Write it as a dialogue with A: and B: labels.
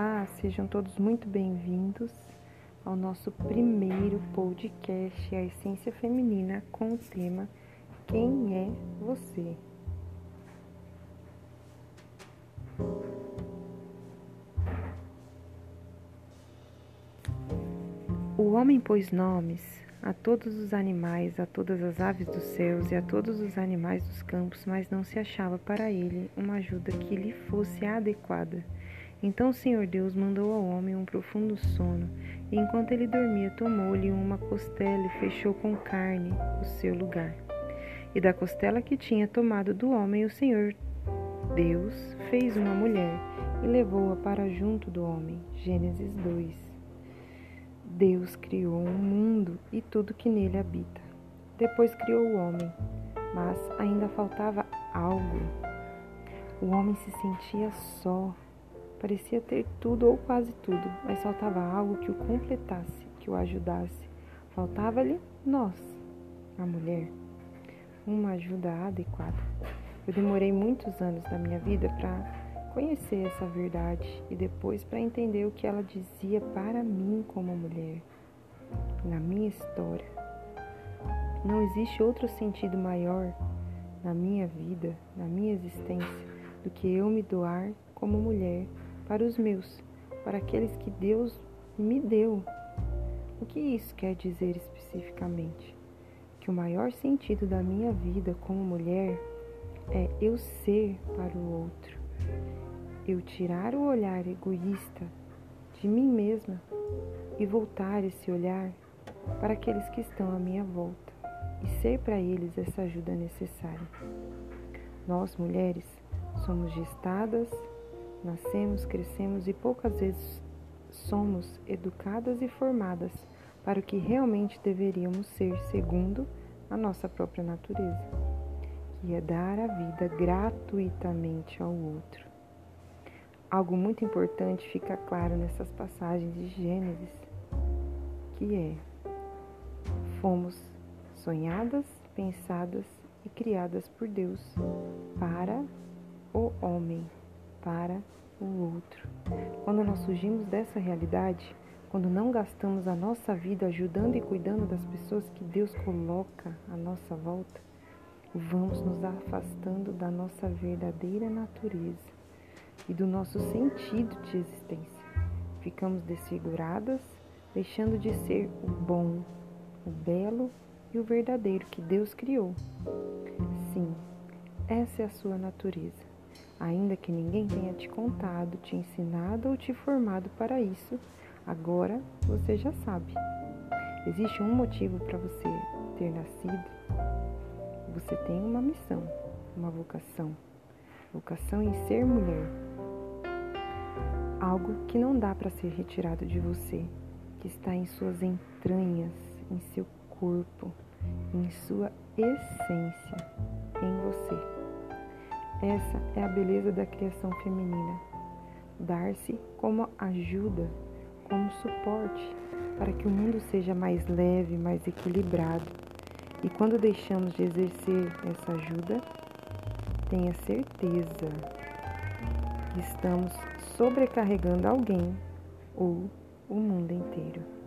A: Olá, sejam todos muito bem-vindos ao nosso primeiro podcast, A Essência Feminina, com o tema Quem é você? O homem pôs nomes a todos os animais, a todas as aves dos céus e a todos os animais dos campos, mas não se achava para ele uma ajuda que lhe fosse adequada. Então o Senhor Deus mandou ao homem um profundo sono, e enquanto ele dormia, tomou-lhe uma costela e fechou com carne o seu lugar. E da costela que tinha tomado do homem, o Senhor Deus fez uma mulher e levou-a para junto do homem. Gênesis 2. Deus criou um mundo e tudo que nele habita. Depois criou o homem, mas ainda faltava algo. O homem se sentia só Parecia ter tudo ou quase tudo, mas faltava algo que o completasse, que o ajudasse. Faltava-lhe nós, a mulher, uma ajuda adequada. Eu demorei muitos anos da minha vida para conhecer essa verdade e depois para entender o que ela dizia para mim como mulher, na minha história. Não existe outro sentido maior na minha vida, na minha existência, do que eu me doar como mulher para os meus, para aqueles que Deus me deu. O que isso quer dizer especificamente? Que o maior sentido da minha vida como mulher é eu ser para o outro, eu tirar o olhar egoísta de mim mesma e voltar esse olhar para aqueles que estão à minha volta e ser para eles essa ajuda necessária. Nós, mulheres, somos gestadas, Nascemos, crescemos e poucas vezes somos educadas e formadas para o que realmente deveríamos ser segundo a nossa própria natureza, que é dar a vida gratuitamente ao outro. Algo muito importante fica claro nessas passagens de Gênesis, que é: fomos sonhadas, pensadas e criadas por Deus para o homem para o outro. Quando nós surgimos dessa realidade, quando não gastamos a nossa vida ajudando e cuidando das pessoas que Deus coloca à nossa volta, vamos nos afastando da nossa verdadeira natureza e do nosso sentido de existência. Ficamos desfiguradas, deixando de ser o bom, o belo e o verdadeiro que Deus criou. Sim, essa é a sua natureza ainda que ninguém tenha te contado, te ensinado ou te formado para isso, agora você já sabe. Existe um motivo para você ter nascido. Você tem uma missão, uma vocação. Vocação em ser mulher. Algo que não dá para ser retirado de você, que está em suas entranhas, em seu corpo, em sua essência, em você. Essa é a beleza da criação feminina. Dar-se como ajuda, como suporte, para que o mundo seja mais leve, mais equilibrado. E quando deixamos de exercer essa ajuda, tenha certeza que estamos sobrecarregando alguém ou o mundo inteiro.